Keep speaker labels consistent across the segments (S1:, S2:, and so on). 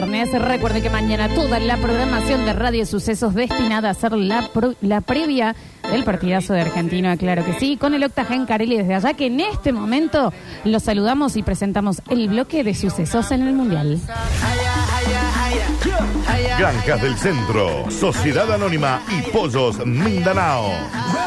S1: viernes. Recuerde que mañana toda la programación de Radio Sucesos destinada a ser la, la previa del partidazo de Argentina, claro que sí, con el Octagen Carelli desde allá, que en este momento los saludamos y presentamos el bloque de sucesos en el Mundial.
S2: Granjas del Centro, Sociedad Anónima y Pollos Mindanao.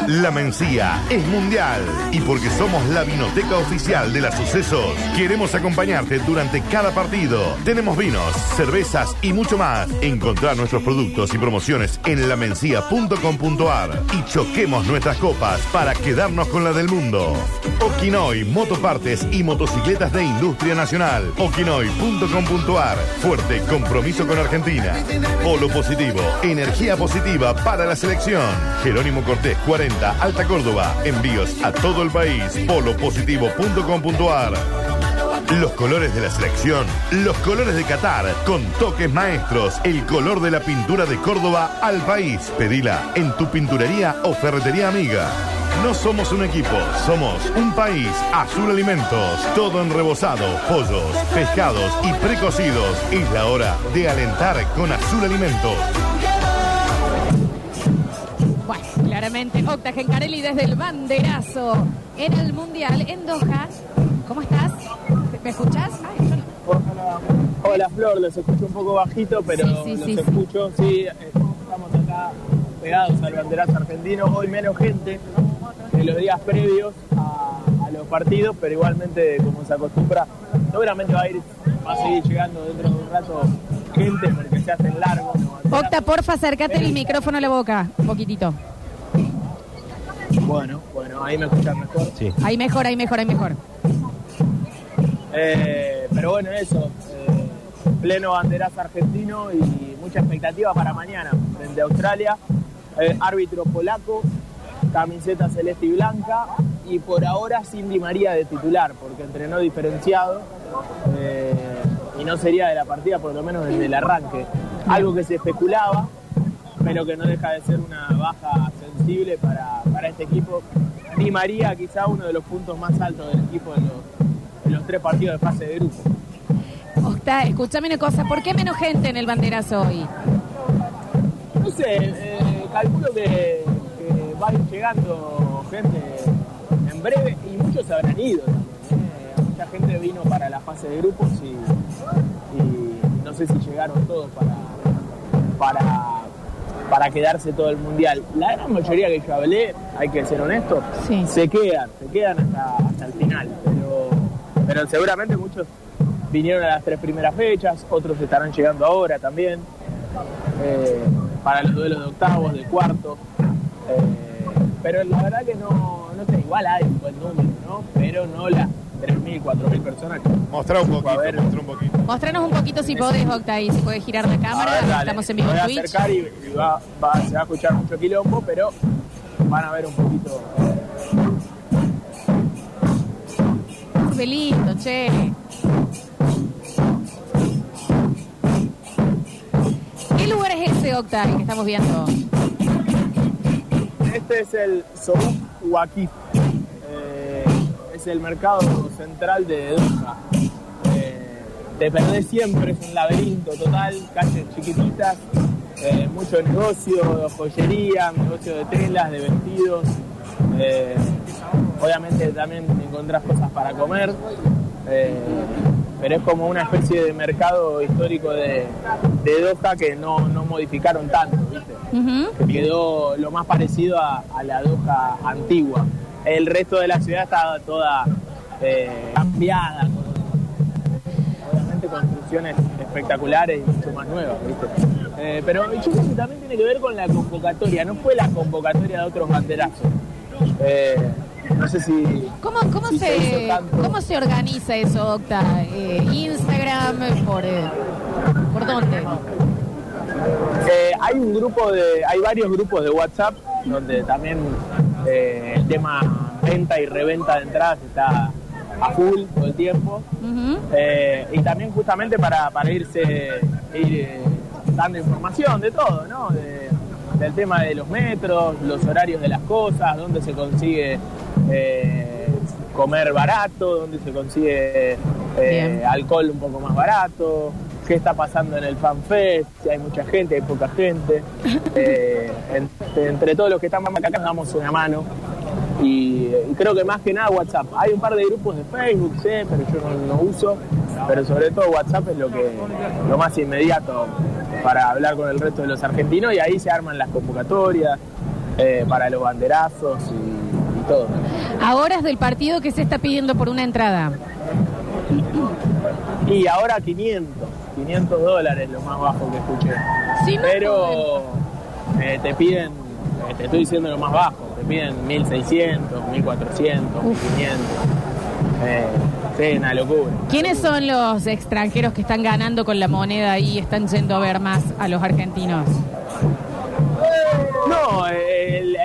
S2: La Mencía es mundial y porque somos la vinoteca oficial de las sucesos, queremos acompañarte durante cada partido. Tenemos vinos, cervezas y mucho más. Encontrar nuestros productos y promociones en lamencia.com.ar y choquemos nuestras copas para quedarnos con la del mundo. Okinoy, motopartes y motocicletas de industria nacional. Okinoy.com.ar. Fuerte compromiso con Argentina. Polo positivo, energía positiva para la selección. Jerónimo Cortés 40, Alta Córdoba. Envíos a todo el país. Polopositivo.com.ar. Los colores de la selección, los colores de Qatar, con toques maestros, el color de la pintura de Córdoba al país. Pedila en tu pinturería o ferretería amiga. No somos un equipo, somos un país. Azul Alimentos, todo en rebozado, pollos, pescados y precocidos. Es la hora de alentar con Azul Alimentos.
S1: Bueno, claramente, Octagen Carelli desde el banderazo en el Mundial en Doha. ¿Cómo estás? ¿Me escuchás? Ay, yo no.
S3: Hola, hola, Flor, los escucho un poco bajito, pero
S1: Sí, sí,
S3: los
S1: sí,
S3: escucho. Sí, estamos acá pegados al banderazo argentino. Hoy menos gente los días previos a, a los partidos, pero igualmente, como se acostumbra, seguramente va a ir, va a seguir llegando dentro de un rato gente porque se hacen largos.
S1: Octa, porfa, acércate el micrófono a la boca, un poquitito.
S3: Bueno, bueno, ahí me escuchan mejor.
S1: Ahí mejor, ahí mejor, ahí mejor.
S3: Eh, pero bueno, eso, eh, pleno banderazo argentino y mucha expectativa para mañana frente a Australia. Eh, árbitro polaco, camiseta celeste y blanca y por ahora Cindy María de titular porque entrenó diferenciado eh, y no sería de la partida por lo menos desde el arranque. Algo que se especulaba, pero que no deja de ser una baja sensible para, para este equipo. Di María quizá uno de los puntos más altos del equipo en los, en los tres partidos de fase de grupo.
S1: Octa, escúchame una cosa, ¿por qué menos gente en el banderazo hoy?
S3: No sé, eh, calculo que va a ir llegando gente en breve y muchos se habrán ido. también, eh. Mucha gente vino para la fase de grupos y, y no sé si llegaron todos para, para, para quedarse todo el mundial. La gran mayoría que yo hablé, hay que ser honesto,
S1: Sí.
S3: se quedan, se quedan hasta, hasta el final. Pero, pero seguramente muchos vinieron a las tres primeras fechas, otros estarán llegando ahora también eh, para los duelos de octavos, de cuarto. Eh, pero la verdad que no, no sé, igual hay un buen número, ¿no? Pero no las 3.000, 4.000 personas que
S2: Mostrar un poquito,
S3: A ver.
S2: mostrar un poquito.
S1: Mostranos un poquito si podés, Octa, y si podés girar la cámara.
S3: ver, dale,
S1: Estamos en vivo en
S3: voy a
S1: Twitch.
S3: acercar y, y va, va- se va a escuchar mucho quilombo, pero van a ver un poquito.
S1: Qué lindo, che. ¿Qué lugar es ese, Octa, el que estamos viendo?
S3: Este es el Souk Wakif. Eh, es el mercado central de Doha. Eh, te perdés siempre, es un laberinto total, calles chiquititas, eh, mucho negocio, joyería, negocio de telas, de vestidos. Eh, obviamente también encontrás cosas para comer. Pero es como una especie de mercado histórico de, de Doha que no, no modificaron tanto, ¿viste? Que quedó lo más parecido a, a la Doha antigua. El resto de la ciudad está toda eh, cambiada, obviamente construcciones espectaculares y mucho más nuevas, ¿viste? Eh, pero yo creo que también tiene que ver con la convocatoria, no fue la convocatoria de otros banderazos. Eh, no sé si...
S1: ¿Cómo, cómo,
S3: si
S1: se. ¿Cómo se organiza eso, Octa? Eh, ¿Instagram? ¿Por, eh, ¿Por dónde?
S3: Eh, hay un grupo de, hay varios grupos de WhatsApp donde también eh, el tema venta y reventa de entradas está a full todo el tiempo. Eh, y también justamente para, para irse ir eh, dando información de todo, ¿no? De- del tema de los metros, los horarios de las cosas, dónde se consigue eh, comer barato, dónde se consigue eh, alcohol un poco más barato. qué está pasando en el FanFest, si hay mucha gente, hay poca gente. Eh, entre, entre todos los que estamos acá damos una mano. Y, y creo que más que nada WhatsApp. Hay un par de grupos de Facebook, sé, pero yo no, no uso. Pero sobre todo WhatsApp es lo que lo más inmediato para hablar con el resto de los argentinos y ahí se arman las convocatorias eh, para los banderazos y, todo.
S1: A horas del partido, ¿qué se está pidiendo por una entrada?
S3: Y ahora 500, 500 dólares lo más bajo que escuché.
S1: Sí, no
S3: Pero eh, te piden, eh, te estoy diciendo lo más bajo, te piden 1600, 1400, 1500. Eh, sí, una locura.
S1: ¿Quiénes son los extranjeros que están ganando con la moneda y están yendo a ver más a los argentinos?
S3: No, el,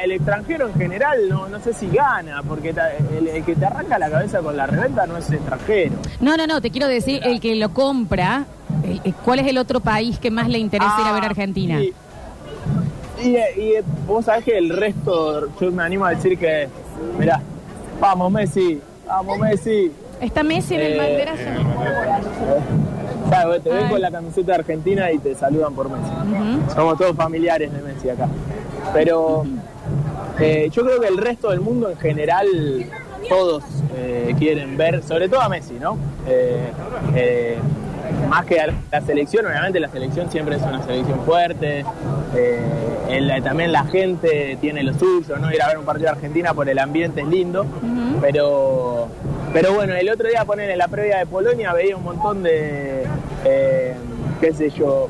S3: el extranjero en general no, no sé si gana, porque ta- el, el que te arranca la cabeza con la reventa no es extranjero.
S1: No, no, no, te quiero decir, el que lo compra, el- el- ¿cuál es el otro país que más le interesa ir a ver a
S3: Ah,
S1: Argentina?
S3: Y, y, y vos sabés que el resto, yo me animo a decir que, mirá, vamos Messi, vamos Messi.
S1: ¿Está Messi en el
S3: Eh,
S1: banderazo?
S3: Claro, te ven con la camiseta de Argentina y te saludan por Messi. Somos todos familiares de Messi acá. Pero eh, yo creo que el resto del mundo en general, todos eh, quieren ver, sobre todo a Messi, ¿no? Eh, más que a la selección, obviamente la selección siempre es una selección fuerte. el- también la gente tiene lo suyo, ¿no? Ir a ver un partido de Argentina por el ambiente es lindo. Pero, pero bueno, el otro día poner en la previa de Polonia veía un montón de, qué sé yo,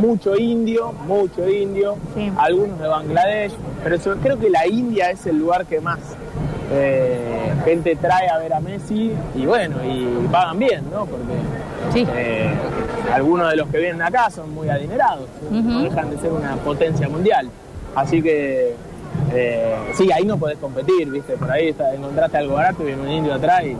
S3: mucho indio, mucho indio,
S1: Sí.
S3: algunos de Bangladesh, pero creo que la India es el lugar que más eh, gente trae a ver a Messi y bueno, y pagan bien, ¿no? Porque
S1: Sí.
S3: eh, algunos de los que vienen acá son muy adinerados, no dejan de ser una potencia mundial. Así que eh, sí, ahí no podés competir, ¿viste? Por ahí está- encontraste algo barato y viene un indio atrás y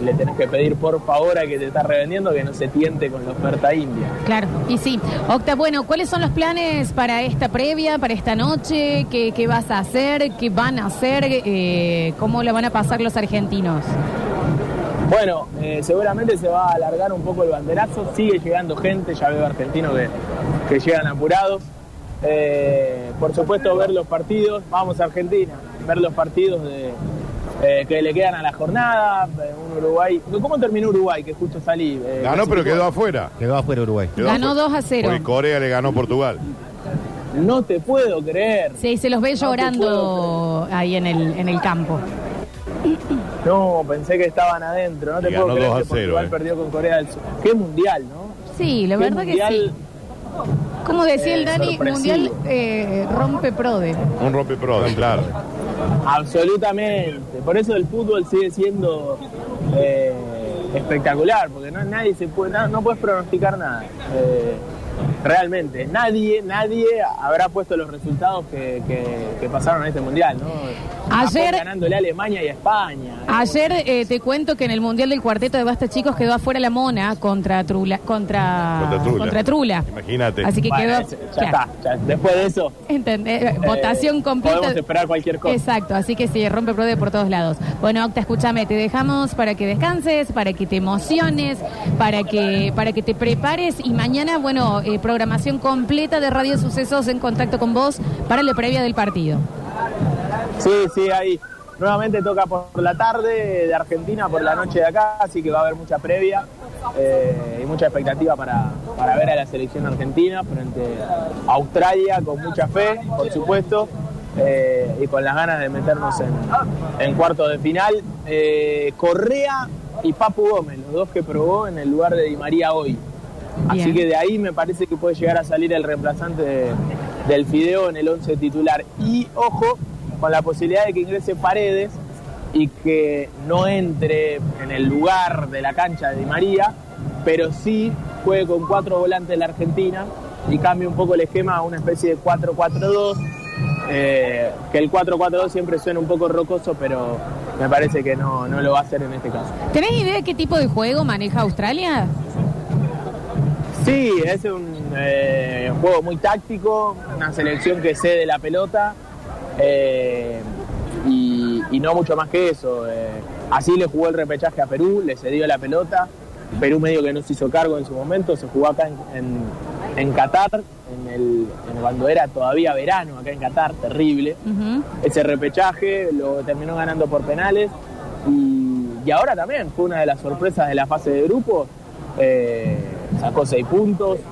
S3: le tenés que pedir por favor a que te está revendiendo que no se tiente con la oferta india.
S1: Claro, y sí. Octa, bueno, ¿cuáles son los planes para esta previa, para esta noche? ¿Qué, qué vas a hacer? ¿Qué van a hacer? Eh, ¿Cómo la van a pasar los argentinos?
S3: Bueno, eh, seguramente se va a alargar un poco el banderazo, sigue llegando gente, ya veo argentinos que, que llegan apurados. Eh, por supuesto, ver los partidos, vamos a Argentina, ver los partidos de, eh, que le quedan a la jornada, eh, un Uruguay. ¿Cómo terminó Uruguay? Que justo salí. eh,
S2: Ganó, pero quedó afuera.
S4: Quedó afuera Uruguay.
S2: Quedó
S1: Ganó
S2: afuera.
S1: 2 a 0.
S2: Porque Corea le ganó Portugal.
S3: No te puedo creer.
S1: Sí, se los ve
S3: No
S1: llorando ahí en el, en el campo.
S3: No, pensé que estaban adentro. No te
S2: Y
S3: puedo
S2: ganó
S3: creer
S2: 2 a
S3: que
S2: 0,
S3: Portugal
S2: eh.
S3: perdió con Corea del Sur. Qué mundial, ¿no?
S1: Sí, la
S3: Qué
S1: verdad que
S3: mundial,
S1: sí. Como decía el
S3: eh,
S1: Dani,
S3: sorpresivo.
S1: Mundial eh, rompe prode.
S2: Un rompe pro, claro.
S3: Absolutamente. Por eso el fútbol sigue siendo eh, espectacular, porque no nadie se puede, no, puedes pronosticar nada. Eh, realmente, nadie, nadie habrá puesto los resultados que, que- que pasaron en este mundial, ¿no?
S1: Ayer-
S3: Japón ganándole a Alemania y a España.
S1: Ayer eh, te cuento que en el Mundial del Cuarteto de Basta Chicos quedó afuera la Mona contra Trula. Contra,
S2: Contra Trula.
S1: contra Trula.
S2: Imagínate.
S1: Así que
S3: Bueno,
S1: quedó.
S3: ya
S1: claro.
S3: está. ya- después de eso,
S1: Entendé,
S3: eh,
S1: votación completa.
S3: Podemos esperar cualquier cosa.
S1: Exacto, así que sí, rompe prode por todos lados. Bueno, Octa, escúchame, te dejamos para que descanses, para que te emociones, para que, para que te prepares y mañana, bueno, eh, programación completa de Radio Sucesos en contacto con vos para la previa del partido.
S3: Sí, sí, ahí. Nuevamente toca por la tarde de Argentina, por la noche de acá, así que va a haber mucha previa eh, y mucha expectativa para, para ver a la selección argentina frente a Australia con mucha fe, por supuesto, eh, y con las ganas de meternos en, en cuartos de final. Correa y Papu Gómez, los dos que probó en el lugar de Di María hoy. Así que de ahí me parece que puede llegar a salir el reemplazante de- del Fideo en el 11 titular. Y ojo, con la posibilidad de que ingrese Paredes y que no entre en el lugar de la cancha de Di María, pero sí juegue con cuatro volantes la Argentina y cambie un poco el esquema a una especie de 4-4-2. eh, que el 4-4-2 siempre suena un poco rocoso, pero me parece que no, no lo va a hacer en este caso.
S1: ¿Tenés idea de qué tipo de juego maneja Australia?
S3: Sí, es un eh, juego muy táctico, una selección que cede la pelota eh, y, y no mucho más que eso. eh. así le jugó el repechaje a Perú, le cedió la pelota Perú medio que no se hizo cargo en su momento, se jugó acá en, en, en Qatar, en el, en cuando era todavía verano acá en Qatar, terrible. Ese repechaje lo terminó ganando por penales y, y ahora también fue una de las sorpresas de la fase de grupo. eh, sacó seis puntos. eh,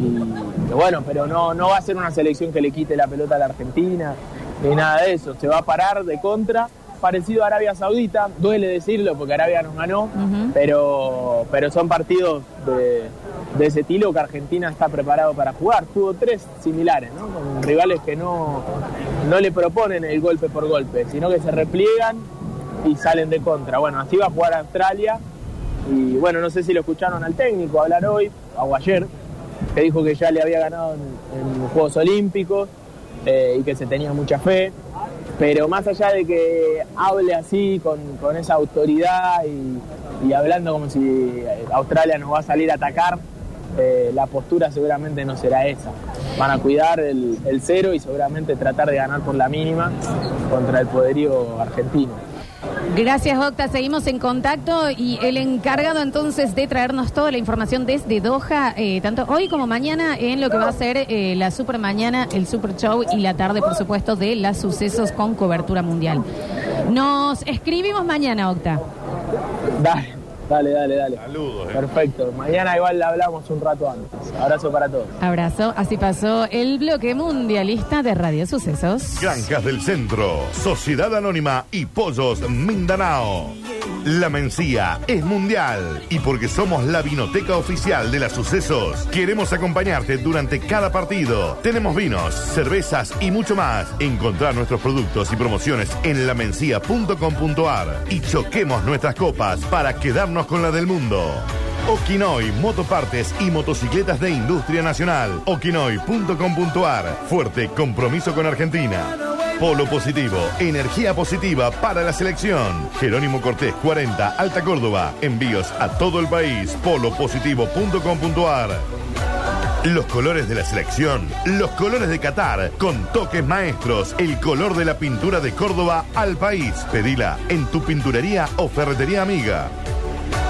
S3: y, bueno, pero no, no va a ser una selección que le quite la pelota a la Argentina ni nada de eso. Se va a parar de contra, parecido a Arabia Saudita. Duele decirlo porque Arabia nos ganó, pero, pero son partidos de, de ese estilo que Argentina está preparado para jugar. Tuvo tres similares, ¿no? con rivales que no, no le proponen el golpe por golpe, sino que se repliegan y salen de contra. Bueno, así va a jugar Australia. Y bueno, no sé si lo escucharon al técnico hablar hoy o ayer, que dijo que ya le había ganado en, en Juegos Olímpicos eh, y que se tenía mucha fe. Pero más allá de que hable así, con, con esa autoridad y, y hablando como si eh, Australia nos va a salir a atacar, eh, la postura seguramente no será esa. Van a cuidar el, el cero y seguramente tratar de ganar por la mínima contra el poderío argentino.
S1: Gracias, Octa. Seguimos en contacto y el encargado entonces de traernos toda la información desde Doha, eh, tanto hoy como mañana, en lo que va a ser eh, la super mañana, el super show y la tarde, por supuesto, de las sucesos con cobertura mundial. Nos escribimos mañana, Octa.
S3: Dale, dale, dale, dale.
S2: Saludos, eh.
S3: Perfecto. Mañana igual le hablamos un rato antes. Abrazo para todos.
S1: Abrazo. Así pasó el bloque mundialista de Radio Sucesos.
S2: Granjas del Centro, Sociedad Anónima y Pollos Mindanao. La Mencía es mundial y porque somos la vinoteca oficial de las sucesos, queremos acompañarte durante cada partido. Tenemos vinos, cervezas y mucho más. Encontrar nuestros productos y promociones en lamencia.com.ar y choquemos nuestras copas para quedarnos con la del mundo. Okinoy, motopartes y motocicletas de industria nacional. Okinoy.com.ar. Fuerte compromiso con Argentina. Polo positivo, energía positiva para la selección. Jerónimo Cortés 40, Alta Córdoba. Envíos a todo el país. Polopositivo.com.ar. Los colores de la selección, los colores de Qatar, con toques maestros, el color de la pintura de Córdoba al país. Pedila en tu pinturería o ferretería amiga.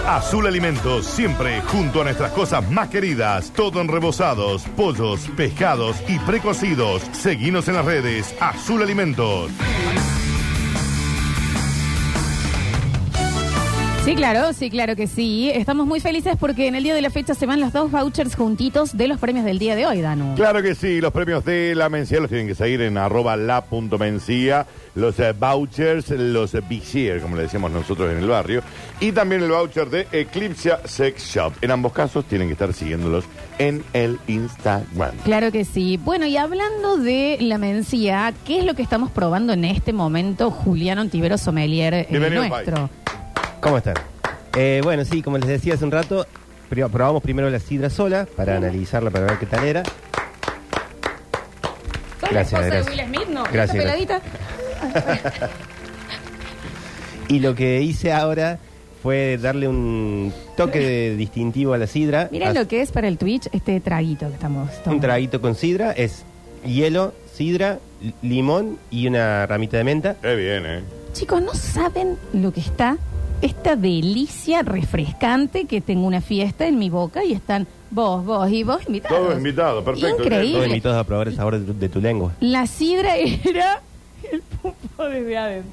S2: Azul Alimentos, siempre junto a nuestras cosas más queridas. Todo en rebozados, pollos, pescados y precocidos. Seguinos en las redes. Azul Alimentos.
S1: Sí, claro, sí, claro que sí. Estamos muy felices porque en el día de la fecha se van los dos vouchers juntitos de los premios del día de hoy, Danu.
S2: Claro que sí, los premios de la Mencía los tienen que seguir en arroba la.mencía, los eh, vouchers, los eh, como le decíamos nosotros en el barrio, y también el voucher de Eclipse Sex Shop. En ambos casos tienen que estar siguiéndolos en el Instagram.
S1: Claro que sí. Bueno, y hablando de la mencía, ¿qué es lo que estamos probando en este momento, Julián Ontivero Sommelier eh,
S2: Bienvenido,
S1: nuestro?
S4: ¿Cómo están? Eh, bueno, sí, como les decía hace un rato, pri- probamos primero la sidra sola para analizarla, para ver qué tal era.
S1: ¿Sos la
S4: Gracias,
S1: esposa de
S4: gracias.
S1: Will Smith? No,
S4: Gracias. Y lo que hice ahora fue darle un toque de distintivo a la sidra.
S1: Miren
S4: Haz-
S1: lo que es para el Twitch este traguito que estamos
S4: Un
S1: tomando.
S4: traguito con sidra es hielo, sidra, li- limón y una ramita de menta.
S2: Qué bien, ¿eh?
S1: Chicos, no saben lo que está esta delicia refrescante que tengo una fiesta en mi boca y están vos, vos y vos invitados.
S2: Todos invitados, perfecto.
S1: Increíble.
S4: Todos invitados a probar el sabor de tu, de tu lengua.
S1: La sidra era el pupo desde adentro.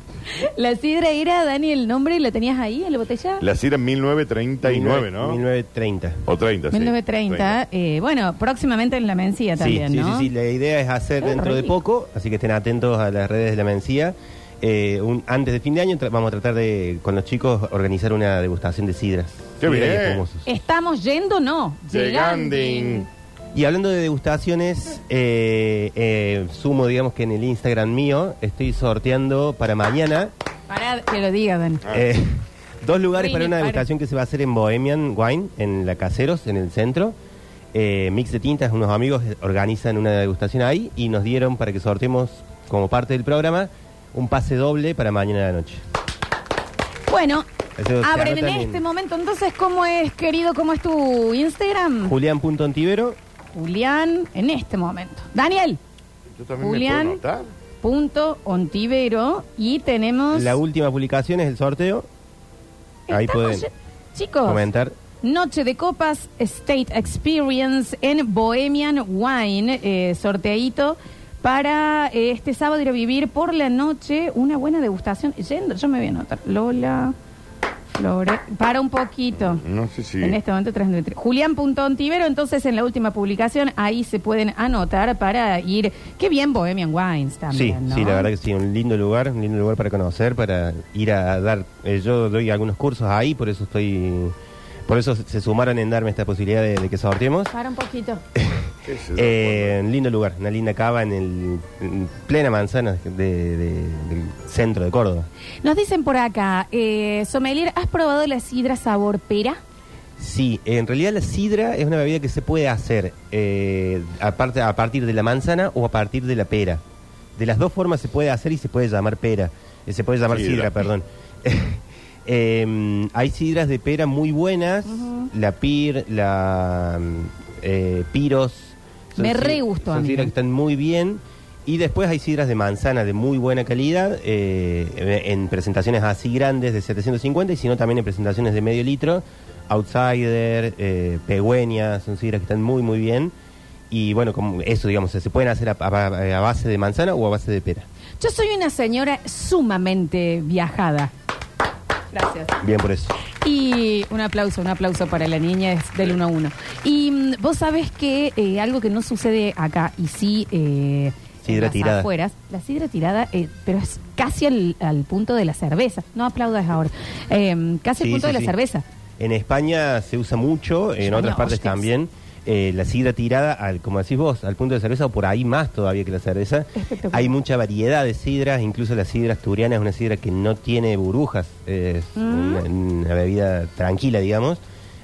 S1: La sidra era, Dani, el nombre, ¿la tenías ahí en la botella?
S2: La CIRA en 1939, ¿no?
S4: 1930.
S2: O 30, sí.
S1: 1930. eh, bueno, próximamente en la mencía también,
S4: sí,
S1: ¿no?
S4: sí, sí, la idea es hacer dentro de poco, así que estén atentos a las redes de la Mencía. Eh, un- antes de fin de año tra- vamos a tratar de, con los chicos, organizar una degustación de sidras.
S2: Qué
S4: Sidra y
S2: bien.
S4: espumosos.
S1: ¿Estamos yendo no?
S2: Lleganding.
S4: Y hablando de degustaciones, eh, eh, sumo, digamos que en el Instagram mío estoy sorteando para mañana
S1: Para que lo diga.
S2: Ah.
S4: eh, dos lugares
S1: Rini,
S4: para una
S1: pare.
S4: degustación que se va a hacer en Bohemian Wine, en la Caseros, en el centro. Eh, Mix de Tintas, unos amigos organizan una degustación ahí y nos dieron para que sorteemos como parte del programa un pase doble para mañana de la noche.
S1: Bueno,
S4: Eso se
S1: abren en
S4: anotan
S1: este momento. Entonces, ¿cómo es, querido? ¿Cómo es tu Instagram?
S4: Julián.ontivero,
S1: Julián, en este momento. Daniel,
S2: Yo también
S1: Julián.
S2: me puedo notar.
S1: punto Ontivero. Y tenemos.
S4: la última publicación es el sorteo. Ahí
S1: Estamos
S4: pueden.
S1: ye- Chicos,
S4: comentar.
S1: Noche de Copas State Experience en Bohemian Wine, eh, sorteadito para eh, este sábado ir a vivir por la noche una buena degustación. Yendo, yo me voy a anotar. Lola, Flore, para un poquito.
S2: No sé si.
S1: En este momento, 393. Julián.ontivero, entonces en la última publicación, ahí se pueden anotar para ir. Qué bien Bohemian Wines
S4: Sí,
S1: también, ¿no?
S4: sí, la verdad que sí, un lindo lugar, un lindo lugar para conocer, para ir a dar. eh, yo doy algunos cursos ahí, por eso estoy. Por eso se sumaron en darme esta posibilidad de, de que sorteemos.
S1: Para un poquito.
S4: Eh, un lindo lugar, una linda cava en, el, en plena manzana de- de- del centro de Córdoba.
S1: Nos dicen por acá, eh, Sommelier, ¿has probado la sidra sabor pera?
S4: Sí, en realidad la sidra es una bebida que se puede hacer eh, a partir de la manzana o a partir de la pera. De las dos formas se puede hacer y se puede llamar pera. Eh, se puede llamar
S2: Sidra.
S4: sidra, perdón. Eh, hay sidras de pera muy buenas, la pir, la mm, eh, piros.
S1: Me re gustó a
S4: Son sidras que están muy bien. Y después hay sidras de manzana de muy buena calidad, eh, en presentaciones así grandes de 750 y si no también en presentaciones de medio litro. Outsider, eh, Pegüeña, son sidras que están muy muy bien. Y bueno, como eso, digamos, se pueden hacer a, a- a base de manzana o a base de pera.
S1: Yo soy una señora sumamente viajada. Gracias.
S4: Bien por eso.
S1: Y un aplauso, un aplauso para la niña es del 1 a 1. Y mm, vos sabés que eh, algo que no sucede acá, y sí eh,
S4: Sidra
S1: en las
S4: tirada.
S1: afueras, la sidra tirada, eh, pero es casi al, al punto de la cerveza. No aplaudas ahora. Eh, casi al
S4: Sí,
S1: punto
S4: sí,
S1: de la
S4: sí.
S1: cerveza.
S4: En España se usa mucho, en
S1: España,
S4: otras partes
S1: hostias.
S4: también. Eh, la sidra tirada, al, como decís vos, al punto de cerveza o por ahí más todavía que la cerveza. Hay mucha variedad de sidras, incluso la sidra asturiana es una sidra que no tiene burbujas, es
S1: Mm.
S4: una, una bebida tranquila, digamos.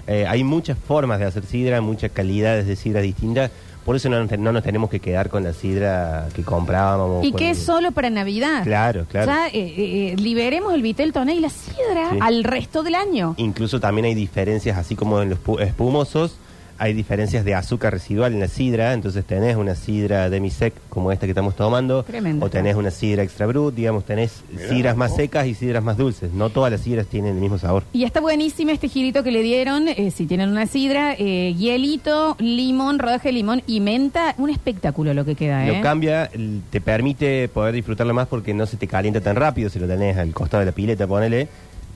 S4: Eh, hay muchas formas de hacer sidra, muchas calidades de sidra distintas, por eso no, nos- no nos tenemos que quedar con la sidra que comprábamos.
S1: Y que
S4: el-
S1: es solo para Navidad.
S4: Claro, claro.
S1: Ya eh, eh, eh, liberemos el Vitel Toné y la sidra
S4: Sí.
S1: al resto del año.
S4: Incluso también hay diferencias, así como en los pu- espumosos, hay diferencias de azúcar residual en la sidra. Entonces tenés una sidra demisec como esta que estamos tomando,
S1: Tremendo.
S4: o tenés una sidra extra brut, digamos, tenés
S2: Mirá,
S4: sidras más secas y sidras más dulces. No todas las sidras tienen el mismo sabor.
S1: Y está buenísima este girito que le dieron, eh, si tienen una sidra, eh, hielito, limón, rodaje de limón y menta. Un espectáculo lo que queda, ¿eh?
S4: Lo cambia, el- te permite poder disfrutarlo más porque no se te calienta tan rápido. Si lo tenés al costado de la pileta, ponele,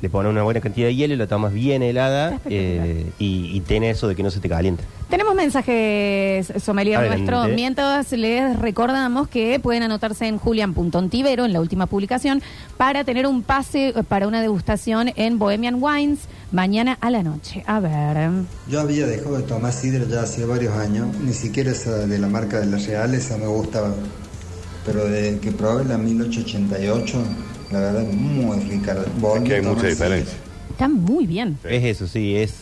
S4: le pones una buena cantidad de hielo y lo tomas bien helada eh, y, y tiene eso de que no se te calienta.
S1: Tenemos mensajes, sommelier nuestro. Mientras les recordamos que pueden anotarse en julian.ontivero, en la última publicación, para tener un pase eh, para una degustación en Bohemian Wines mañana a la noche. A ver.
S5: Yo había dejado de tomar sidra ya hace varios años, ni siquiera esa de la marca de la Real, esa me gustaba. Pero de que probé la 1888, la verdad muy rica.
S2: Aquí hay mucha diferencia.
S1: Está muy bien.
S4: Es eso, sí, es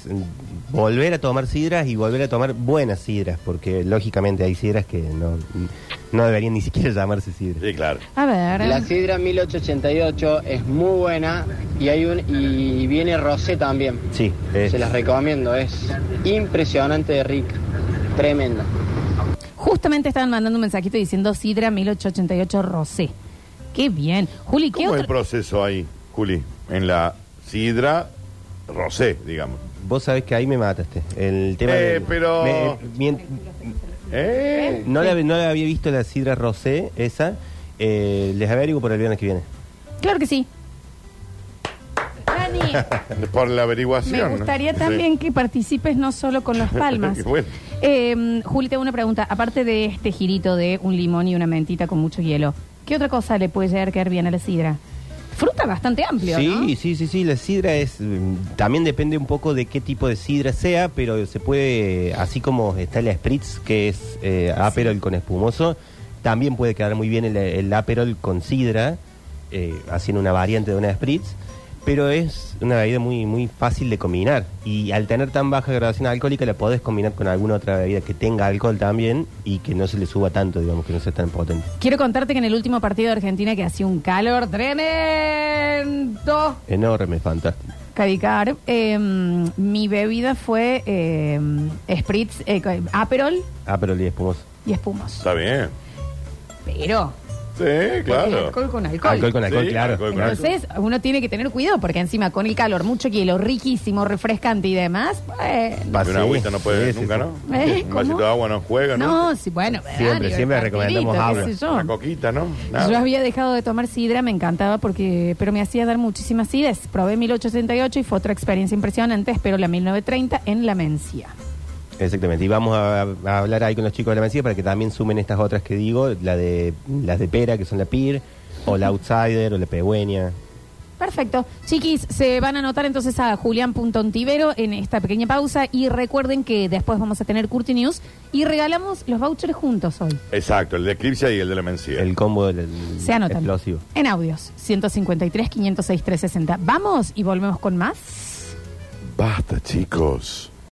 S4: volver a tomar sidras y volver a tomar buenas sidras, porque lógicamente hay sidras que no, no deberían ni siquiera llamarse sidras.
S2: Sí, claro.
S1: A ver.
S6: La sidra 1888 es muy buena y hay un y viene rosé también.
S4: Sí, es-
S6: Se las recomiendo, es impresionante de rica, tremenda.
S1: Justamente estaban mandando un mensajito diciendo Sidra 1888 Rosé. Qué bien. Juli, ¿qué
S2: ¿Cómo es el
S1: otro?
S2: proceso ahí, Juli? En la sidra rosé, digamos.
S4: vos sabés que ahí me mataste. El tema
S2: Eh,
S4: del-
S2: pero-
S4: me- mien-
S2: ¿Eh?
S4: no, la, no la había visto la sidra rosé, esa. Eh, les averiguo por el viernes que viene.
S1: Claro que sí. Dani,
S2: Por la averiguación.
S1: me
S2: ¿no?
S1: gustaría
S2: Sí.
S1: también que participes no solo con las palmas.
S2: Qué bueno.
S1: Eh, Juli, te hago una pregunta. Aparte de este girito de un limón y una mentita con mucho hielo, ¿qué otra cosa le puede llegar a caer bien a la sidra? Fruta bastante amplio,
S4: Sí,
S1: ¿no?
S4: sí, sí, sí, la sidra es... mm, También depende un poco de qué tipo de sidra sea, pero se puede, así como está la Spritz, que es eh, Aperol con espumoso, también puede quedar muy bien el, el Aperol con sidra, eh, haciendo una variante de una Spritz, pero es una bebida muy, muy fácil de combinar. Y al tener tan baja graduación alcohólica, la podés combinar con alguna otra bebida que tenga alcohol también y que no se le suba tanto, digamos, que no sea tan potente.
S1: Quiero contarte que en el último partido de Argentina que hacía un calor tremendo.
S4: Enorme, fantástico.
S1: Cadicar, eh, mi bebida fue eh, Spritz, eh, Aperol
S4: Aperol y espumoso.
S1: y espumoso.
S2: Está bien.
S1: Pero
S2: Sí, claro.
S1: Alcohol con alcohol.
S4: Alcohol con alcohol,
S2: Sí,
S4: claro.
S2: alcohol con
S4: claro.
S1: Entonces, uno tiene que tener cuidado porque encima con el calor, mucho hielo, riquísimo, refrescante y demás. Bueno,
S2: Y una agüita no puede
S4: sí, sí,
S2: nunca,
S4: sí.
S2: ¿no?
S1: ¿Eh?
S2: Un vasito de agua no juega, ¿no?
S1: no, sí, bueno,
S4: Siempre, siempre
S1: el
S4: recomendamos
S1: partidito,
S4: agua.
S1: qué sé yo.
S2: Una coquita, ¿no? Nada.
S1: Yo había dejado de tomar sidra, me encantaba porque, pero me hacía dar muchísimas acidez. Probé 1868 y fue otra experiencia impresionante. Espero la 1930 en la Mencía.
S4: Exactamente, y vamos a, a hablar ahí con los chicos de la Mencía para que también sumen estas otras que digo, la de las de pera, que son la PIR, o la Outsider, o la Pegüeña.
S1: Perfecto. Chiquis, se van a anotar entonces a julián.ontivero en esta pequeña pausa y recuerden que después vamos a tener Curti News y regalamos los vouchers juntos hoy.
S2: Exacto, el de Eclipse y el de la Mencía.
S4: El combo del
S1: Se anotan.
S4: explosivo.
S1: En audios, 153, 506, 360. Vamos y volvemos con más.
S2: Basta, chicos.